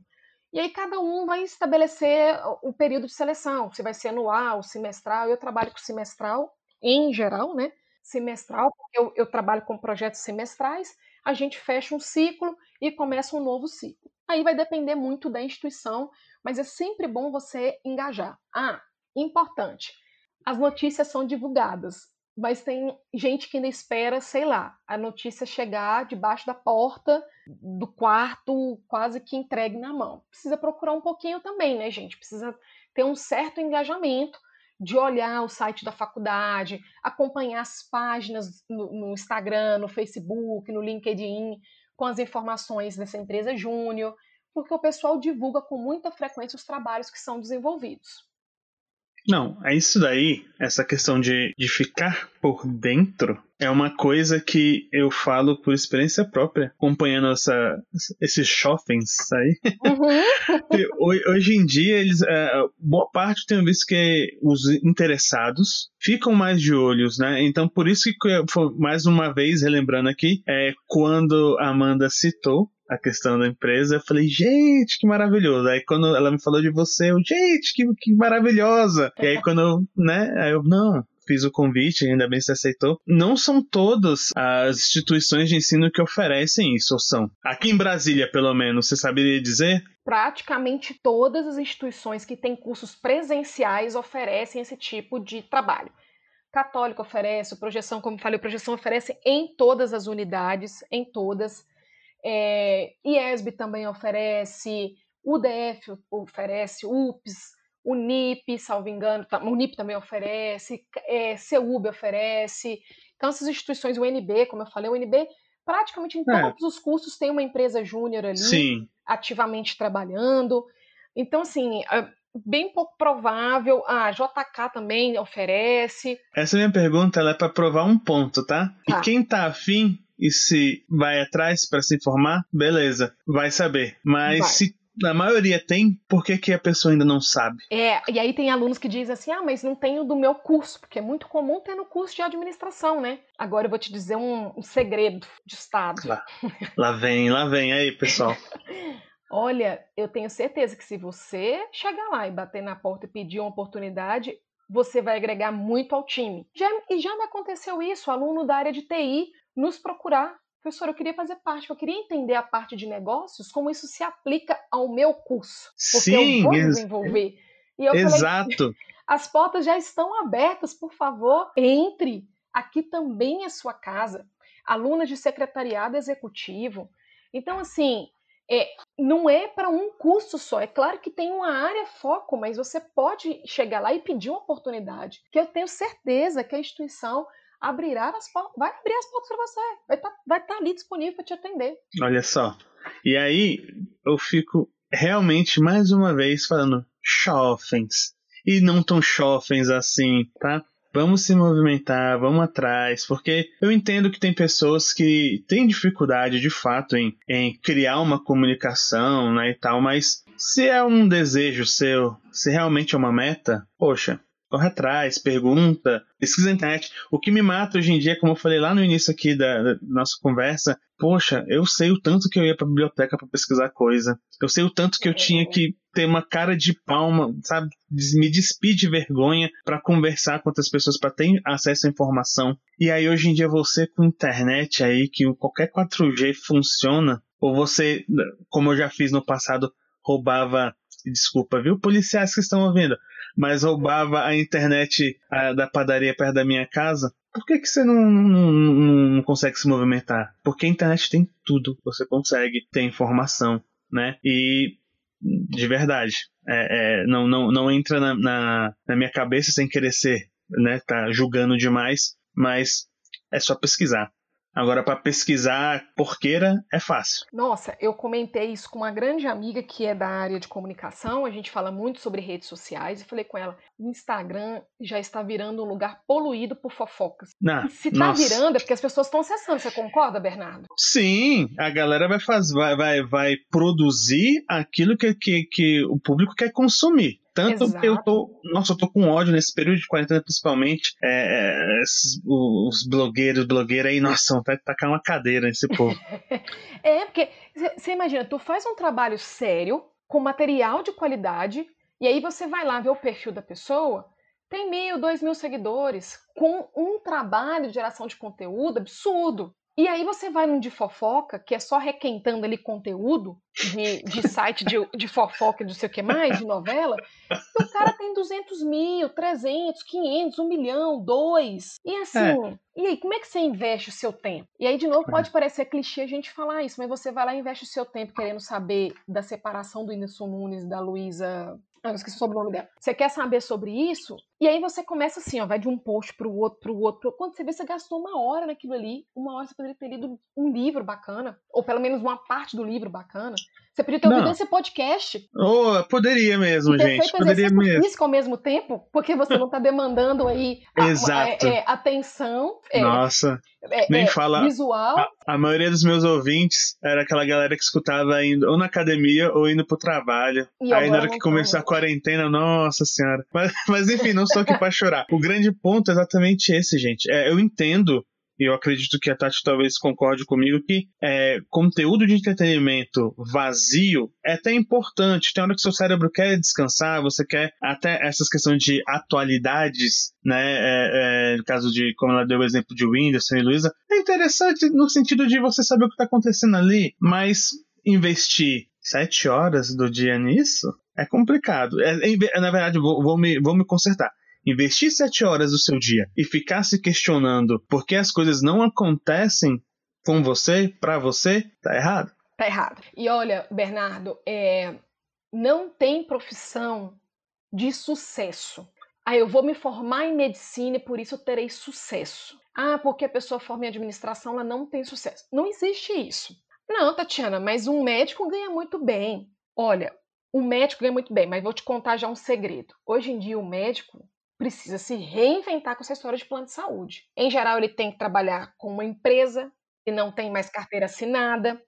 E aí cada um vai estabelecer o período de seleção, se vai ser anual, semestral. Eu trabalho com semestral em geral, né? Semestral, porque eu, eu trabalho com projetos semestrais. A gente fecha um ciclo e começa um novo ciclo. Aí vai depender muito da instituição, mas é sempre bom você engajar. Ah, importante. As notícias são divulgadas, mas tem gente que ainda espera, sei lá, a notícia chegar debaixo da porta do quarto, quase que entregue na mão. Precisa procurar um pouquinho também, né, gente? Precisa ter um certo engajamento de olhar o site da faculdade, acompanhar as páginas no, no Instagram, no Facebook, no LinkedIn, com as informações dessa empresa júnior, porque o pessoal divulga com muita frequência os trabalhos que são desenvolvidos. Não, é isso daí, essa questão de, de ficar por dentro, é uma coisa que eu falo por experiência própria, acompanhando essa, esses shoppings aí. Uhum. hoje em dia, eles, é, boa parte tenho visto que os interessados ficam mais de olhos, né? Então, por isso que, mais uma vez, relembrando aqui, é quando a Amanda citou a questão da empresa, eu falei, gente, que maravilhoso. Aí quando ela me falou de você, eu, gente, que, que maravilhosa. E aí quando né, aí eu, não, fiz o convite, ainda bem que você aceitou. Não são todas as instituições de ensino que oferecem isso, ou são? Aqui em Brasília, pelo menos, você saberia dizer? Praticamente todas as instituições que têm cursos presenciais oferecem esse tipo de trabalho. Católico oferece, Projeção, como falei, Projeção oferece em todas as unidades, em todas. É, IESB também oferece, UDF oferece, UPS, Unip, salvo engano, Unip também oferece, é, CEUB oferece. Então, essas instituições, o UNB, como eu falei, o UNB, praticamente em é. todos os cursos tem uma empresa júnior ali, Sim. ativamente trabalhando. Então, assim, é bem pouco provável. A JK também oferece. Essa minha pergunta é para provar um ponto, tá? tá? E quem tá afim e se vai atrás para se informar, beleza, vai saber. Mas vai. se a maioria tem, por que, que a pessoa ainda não sabe? É, e aí tem alunos que dizem assim: ah, mas não tenho do meu curso, porque é muito comum ter no curso de administração, né? Agora eu vou te dizer um, um segredo de Estado. Lá, lá vem, lá vem aí, pessoal. Olha, eu tenho certeza que se você chegar lá e bater na porta e pedir uma oportunidade, você vai agregar muito ao time. Já, e já me aconteceu isso, aluno da área de TI nos procurar. Professor, eu queria fazer parte, eu queria entender a parte de negócios, como isso se aplica ao meu curso. Porque Sim, eu vou desenvolver. E eu exato. Falei, as portas já estão abertas, por favor, entre. Aqui também é sua casa. Alunas de secretariado executivo. Então, assim, é, não é para um curso só. É claro que tem uma área foco, mas você pode chegar lá e pedir uma oportunidade. Que eu tenho certeza que a instituição abrirá as vai abrir as portas para você, vai estar tá, tá ali disponível para te atender. Olha só. E aí eu fico realmente mais uma vez falando shoppings e não tão shoppings assim, tá? Vamos se movimentar, vamos atrás, porque eu entendo que tem pessoas que têm dificuldade de fato em, em criar uma comunicação né, e tal, mas se é um desejo seu, se realmente é uma meta, poxa, corre atrás, pergunta, pesquisa na internet. O que me mata hoje em dia, como eu falei lá no início aqui da, da nossa conversa, poxa, eu sei o tanto que eu ia para a biblioteca para pesquisar coisa. Eu sei o tanto que eu tinha que ter uma cara de palma, sabe, me despir de vergonha para conversar com outras pessoas, para ter acesso à informação. E aí hoje em dia você com internet aí que qualquer 4G funciona, ou você, como eu já fiz no passado, roubava desculpa, viu, policiais que estão ouvindo, mas roubava a internet a, da padaria perto da minha casa, por que, que você não, não, não, consegue se movimentar? Porque a internet tem tudo, você consegue ter informação, né? E de verdade, é, é, não, não, não entra na, na, na, minha cabeça sem querer ser, né? Tá julgando demais, mas é só pesquisar. Agora, para pesquisar porqueira é fácil. Nossa, eu comentei isso com uma grande amiga que é da área de comunicação. A gente fala muito sobre redes sociais e falei com ela: o Instagram já está virando um lugar poluído por fofocas. Não, se está virando é porque as pessoas estão acessando. Você concorda, Bernardo? Sim, a galera vai, fazer, vai, vai, vai produzir aquilo que, que, que o público quer consumir. Tanto Exato. que eu tô. Nossa, eu tô com ódio nesse período de quarentena, principalmente. É, é esses, os blogueiros, blogueiras aí, nossa, vontade de tacar uma cadeira nesse povo. é, porque você imagina, tu faz um trabalho sério, com material de qualidade, e aí você vai lá ver o perfil da pessoa, tem mil, dois mil seguidores, com um trabalho de geração de conteúdo absurdo. E aí você vai num de fofoca, que é só requentando ali conteúdo de, de site de, de fofoca, não sei o que mais, de novela, e o cara tem 200 mil, 300, 500, 1 milhão, 2. E assim, é. e aí, como é que você investe o seu tempo? E aí, de novo, pode é. parecer clichê a gente falar isso, mas você vai lá e investe o seu tempo querendo saber da separação do Whindersson Nunes da Luísa ah, eu esqueci sobre o nome dela. Você quer saber sobre isso? E aí você começa assim, ó, vai de um post pro outro, pro outro. Quando você vê, você gastou uma hora naquilo ali, uma hora você poderia ter lido um livro bacana, ou pelo menos uma parte do livro bacana. Você podia ter ouvido esse podcast. Oh, poderia mesmo, gente. Poderia mesmo. físico ao mesmo tempo, porque você não está demandando aí a, Exato. É, é, atenção. É, Nossa. É, Nem fala. Visual. A, a, maioria dos meus ouvintes era aquela galera que escutava indo ou na academia ou indo pro trabalho. E aí na hora que começou a quarentena, nossa senhora. Mas, mas enfim, não estou aqui para chorar. O grande ponto é exatamente esse, gente. É, eu entendo e eu acredito que a Tati talvez concorde comigo, que é, conteúdo de entretenimento vazio é até importante. Tem hora que seu cérebro quer descansar, você quer até essas questões de atualidades, né? É, é, no caso de, como ela deu o exemplo de Whindersson e Luísa, é interessante no sentido de você saber o que está acontecendo ali, mas investir sete horas do dia nisso é complicado. É, na verdade, vou, vou, me, vou me consertar investir sete horas do seu dia e ficar se questionando por que as coisas não acontecem com você, para você, tá errado. Tá errado. E olha, Bernardo, é... não tem profissão de sucesso. Ah, eu vou me formar em medicina e por isso eu terei sucesso. Ah, porque a pessoa forma em administração, ela não tem sucesso. Não existe isso. Não, Tatiana, mas um médico ganha muito bem. Olha, o médico ganha muito bem, mas vou te contar já um segredo. Hoje em dia, o médico precisa se reinventar com essa história de plano de saúde. Em geral, ele tem que trabalhar com uma empresa e não tem mais carteira assinada.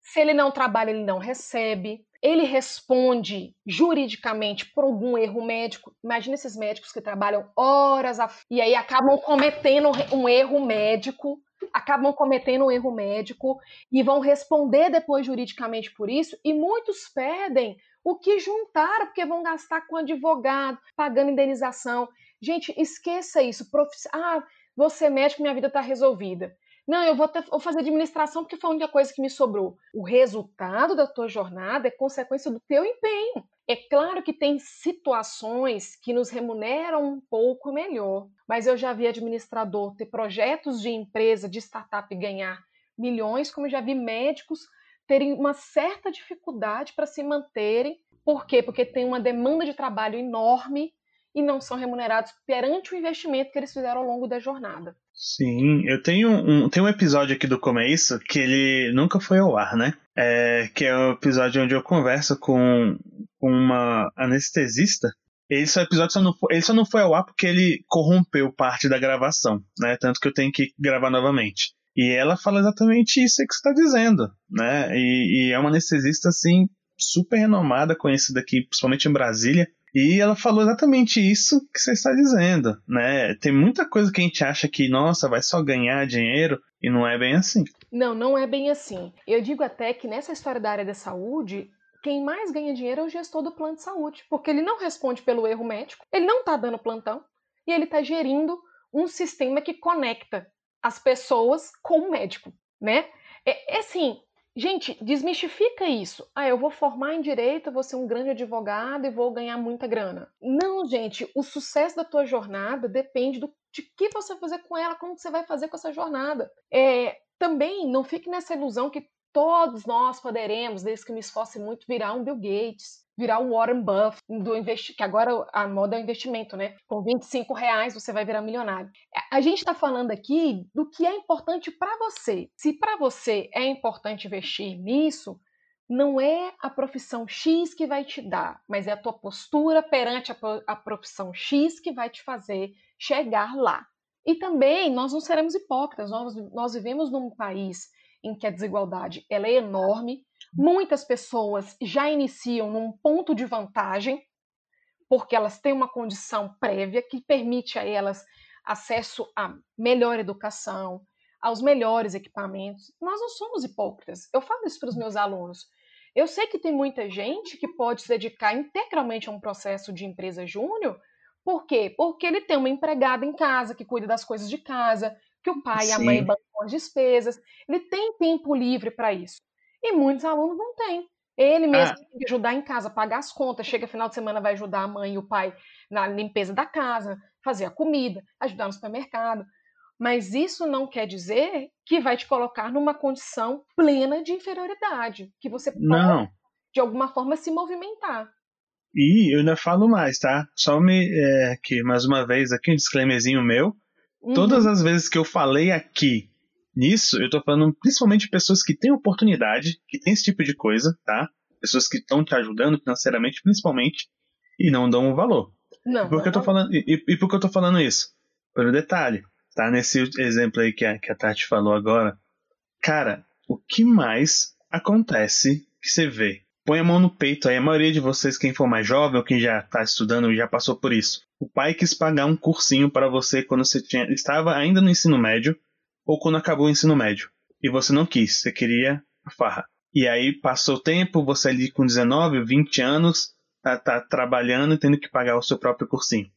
Se ele não trabalha, ele não recebe. Ele responde juridicamente por algum erro médico. Imagina esses médicos que trabalham horas a... e aí acabam cometendo um erro médico, acabam cometendo um erro médico e vão responder depois juridicamente por isso. E muitos perdem o que juntaram, porque vão gastar com advogado, pagando indenização. Gente, esqueça isso. Profiss... Ah, você é médico, minha vida está resolvida. Não, eu vou, ter, vou, fazer administração porque foi a única coisa que me sobrou. O resultado da tua jornada é consequência do teu empenho. É claro que tem situações que nos remuneram um pouco melhor, mas eu já vi administrador ter projetos de empresa, de startup ganhar milhões, como já vi médicos terem uma certa dificuldade para se manterem. Por quê? Porque tem uma demanda de trabalho enorme e não são remunerados perante o investimento que eles fizeram ao longo da jornada. Sim, eu tenho um, tenho um episódio aqui do Como é que ele nunca foi ao ar, né? É, que é o um episódio onde eu converso com uma anestesista. Esse episódio só não foi, ele só não foi ao ar porque ele corrompeu parte da gravação, né? Tanto que eu tenho que gravar novamente. E ela fala exatamente isso que você está dizendo, né? E, e, é uma anestesista, assim, super renomada, conhecida aqui, principalmente em Brasília. E ela falou exatamente isso que você está dizendo, né? Tem muita coisa que a gente acha que, nossa, vai só ganhar dinheiro, e não é bem assim. Não, não é bem assim. Eu digo até que nessa história da área da saúde, quem mais ganha dinheiro é o gestor do plano de saúde, porque ele não responde pelo erro médico, ele não está dando plantão, e ele está gerindo um sistema que conecta as pessoas com o médico, né? É, é assim, gente, desmistifica isso. Ah, eu vou formar em direito, vou ser um grande advogado e vou ganhar muita grana. Não, gente, o sucesso da tua jornada depende do, de que você fazer com ela, como você vai fazer com essa jornada. É, também não fique nessa ilusão que todos nós poderemos, desde que me esforce muito, virar um Bill Gates virar o Warren Buffett, do que agora a moda é o investimento, né? Com 25 reais você vai virar milionário. A gente está falando aqui do que é importante para você. Se para você é importante investir nisso, não é a profissão X que vai te dar, mas é a tua postura perante a, a profissão X que vai te fazer chegar lá. E também nós não seremos hipócritas, nós, nós vivemos num país em que a desigualdade ela é enorme, Muitas pessoas já iniciam num ponto de vantagem, porque elas têm uma condição prévia que permite a elas acesso a melhor educação, aos melhores equipamentos. Nós não somos hipócritas. Eu falo isso para os meus alunos. Eu sei que tem muita gente que pode se dedicar integralmente a um processo de empresa júnior. Por quê? Porque ele tem uma empregada em casa que cuida das coisas de casa, que o pai e a mãe bancam as despesas. Ele tem tempo livre para isso. E muitos alunos não têm. Ele mesmo ah. tem que ajudar em casa, pagar as contas. Chega final de semana, vai ajudar a mãe e o pai na limpeza da casa, fazer a comida, ajudar no supermercado. Mas isso não quer dizer que vai te colocar numa condição plena de inferioridade, que você pode, não. de alguma forma, se movimentar. E eu ainda falo mais, tá? Só me é, que mais uma vez aqui um disclaimerzinho meu. Uhum. Todas as vezes que eu falei aqui nisso, eu tô falando principalmente de pessoas que têm oportunidade, que têm esse tipo de coisa, tá? Pessoas que estão te ajudando financeiramente, principalmente, e não dão o valor. Não, e por que eu tô falando e, e por que eu tô falando isso? Pelo detalhe tá? Nesse exemplo aí que a, que a Tati falou agora. Cara, o que mais acontece que você vê? Põe a mão no peito aí, a maioria de vocês, quem for mais jovem ou quem já está estudando, já passou por isso. O pai quis pagar um cursinho para você quando você tinha, estava ainda no ensino médio ou quando acabou o ensino médio. E você não quis, você queria a farra. E aí passou o tempo, você ali com 19, 20 anos, tá, tá trabalhando e tendo que pagar o seu próprio cursinho.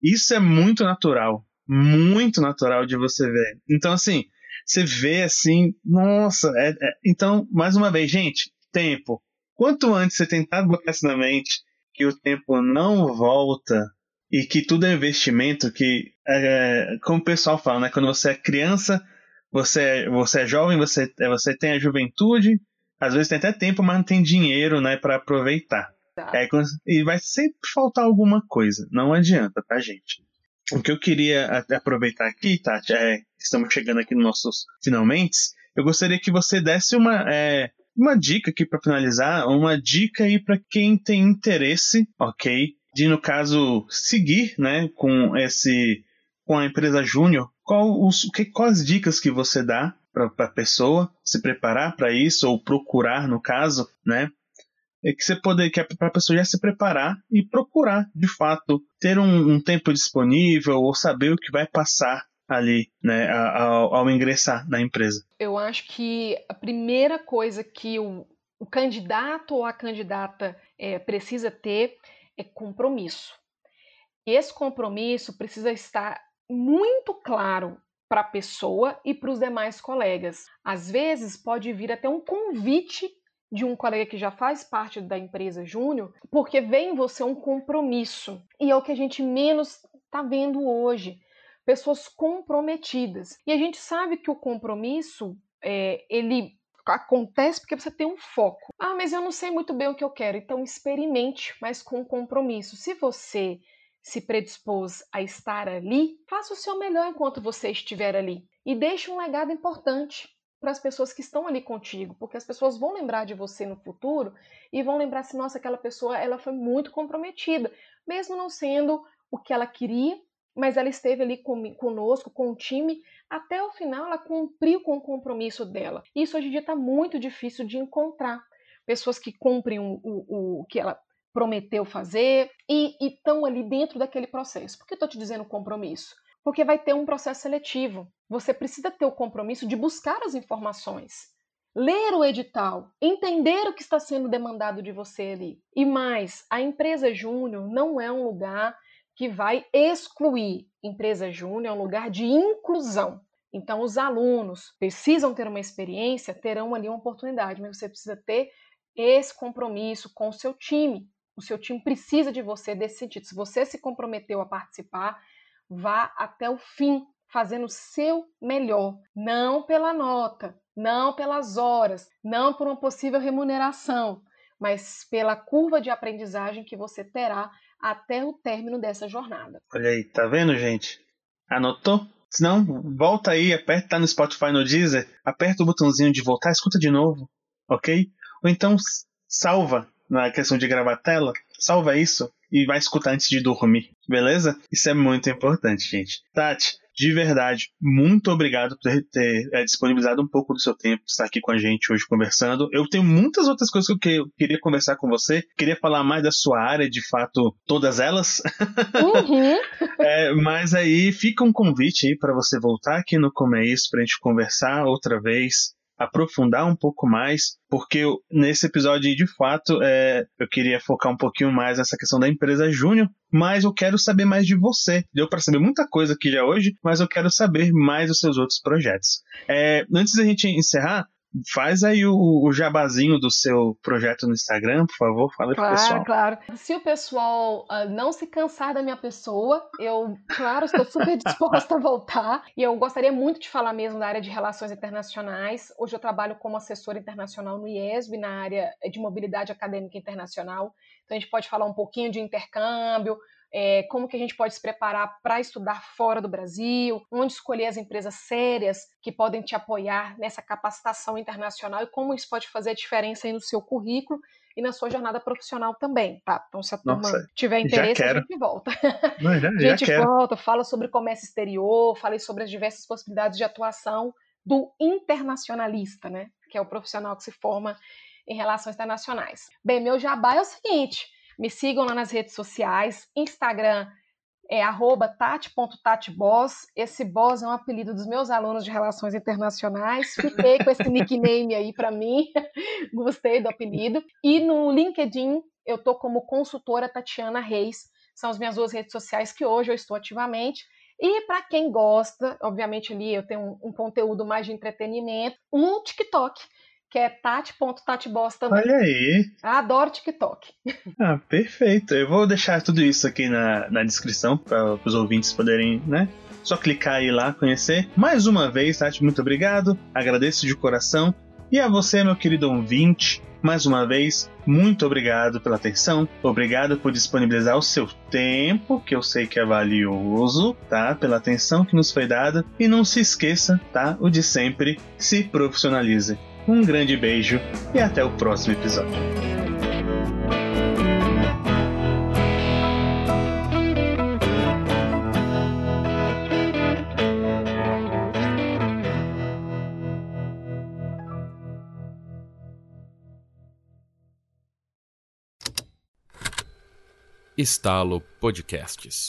Isso é muito natural muito natural de você ver. Então, assim, você vê assim, nossa, é, é, então, mais uma vez, gente, tempo. Quanto antes você tentar botar isso na mente que o tempo não volta e que tudo é investimento, que, é, como o pessoal fala, né, quando você é criança, você, é, você é jovem, você, é, você tem a juventude, às vezes tem até tempo, mas não tem dinheiro né, para aproveitar. Tá. É, e vai sempre faltar alguma coisa, não adianta, tá, gente? o que eu queria aproveitar aqui, Tati, é, estamos chegando aqui nos nossos finalmente, eu gostaria que você desse uma, é, uma dica aqui para finalizar, uma dica aí para quem tem interesse, ok, de no caso seguir, né, com esse, com a empresa Júnior, qual os, que, quais dicas que você dá para a pessoa se preparar para isso ou procurar no caso, né, é que você poder que a pessoa já se preparar e procurar de fato ter um, um, tempo disponível ou saber o que vai passar ali né, ao, ao, ingressar na empresa. Eu acho que a primeira coisa que o, o candidato ou a candidata é, precisa ter é compromisso. Esse compromisso precisa estar muito claro para a pessoa e para os demais colegas. Às vezes pode vir até um convite de um colega que já faz parte da empresa Júnior, porque vem em você um compromisso. E é o que a gente menos está vendo hoje. Pessoas comprometidas. E a gente sabe que o compromisso, é, ele acontece porque você tem um foco. Ah, mas eu não sei muito bem o que eu quero. Então experimente, mas com compromisso. Se você se predispôs a estar ali, faça o seu melhor enquanto você estiver ali. E deixe um legado importante para as pessoas que estão ali contigo, porque as pessoas vão lembrar de você no futuro e vão lembrar se nossa aquela pessoa ela foi muito comprometida, mesmo não sendo o que ela queria, mas ela esteve ali com, conosco, com o time, até o final ela cumpriu com o compromisso dela. Isso hoje em dia está muito difícil de encontrar pessoas que cumprem o, o, o que ela prometeu fazer e estão ali dentro daquele processo. Por que eu estou te dizendo compromisso? Porque vai ter um processo seletivo. Você precisa ter o compromisso de buscar as informações, ler o edital, entender o que está sendo demandado de você ali. E mais, a empresa júnior não é um lugar que vai excluir. Empresa júnior é um lugar de inclusão. Então, os alunos precisam ter uma experiência, terão ali uma oportunidade, mas você precisa ter esse compromisso com o seu time. O seu time precisa de você desse sentido. Se você se comprometeu a participar, vá até o fim, fazendo o seu melhor, não pela nota, não pelas horas, não por uma possível remuneração, mas pela curva de aprendizagem que você terá até o término dessa jornada. Olha aí, tá vendo, gente? Anotou? Se não, volta aí, aperta tá no Spotify no Deezer, aperta o botãozinho de voltar, escuta de novo, ok? Ou então salva na questão de gravar tela, salva isso e vai escutar antes de dormir, beleza? Isso é muito importante, gente. Tati, de verdade, muito obrigado por ter, ter é, disponibilizado um pouco do seu tempo, estar aqui com a gente hoje conversando. Eu tenho muitas outras coisas que eu queria conversar com você. Queria falar mais da sua área, de fato, todas elas. Uhum. é, mas aí fica um convite aí para você voltar aqui no Como é Isso, para a gente conversar outra vez aprofundar um pouco mais, porque nesse episódio, de fato, é, eu queria focar um pouquinho mais nessa questão da empresa Júnior, mas eu quero saber mais de você. Deu para saber muita coisa aqui já hoje, mas eu quero saber mais dos seus outros projetos. É, antes da gente encerrar, Faz aí o, o, jabazinho do seu projeto no Instagram, por favor, fala claro, pro pessoal. Claro, Se o pessoal uh, não se cansar da minha pessoa, eu, claro, estou super disposta a voltar. E eu gostaria muito de falar mesmo da área de relações internacionais. Hoje eu trabalho como assessora internacional no IESB, na área de mobilidade acadêmica internacional. Então a gente pode falar um pouquinho de intercâmbio, é, como que a gente pode se preparar para estudar fora do Brasil, onde escolher as empresas sérias que podem te apoiar nessa capacitação internacional e como isso pode fazer a diferença aí no seu currículo e na sua jornada profissional também, tá? Então, se a turma Nossa, tiver interesse, a gente volta. Não, já, a gente volta, fala sobre comércio exterior, fala sobre as diversas possibilidades de atuação do internacionalista, né? Que é o profissional que se forma em relações internacionais. Bem, meu jabá é o seguinte: me sigam lá nas redes sociais. Instagram é tati.tatiboss. Esse boss é um apelido dos meus alunos de relações internacionais. Fiquei com esse nickname aí para mim. Gostei do apelido. E no LinkedIn eu tô como consultora Tatiana Reis. São as minhas duas redes sociais que hoje eu estou ativamente. E para quem gosta, obviamente ali eu tenho um, um conteúdo mais de entretenimento, um TikTok que é tati.tatiboss também. Olha aí. Adoro TikTok. Ah, perfeito. Eu vou deixar tudo isso aqui na, na descrição para os ouvintes poderem, né? Só clicar aí lá, conhecer. Mais uma vez, Tati, muito obrigado. Agradeço de coração. E a você, meu querido ouvinte, mais uma vez, muito obrigado pela atenção, obrigado por disponibilizar o seu tempo, que eu sei que é valioso, tá? Pela atenção que nos foi dada. E não se esqueça, tá? O de sempre, se profissionalize. Um grande beijo e até o próximo episódio. Estalo Podcasts.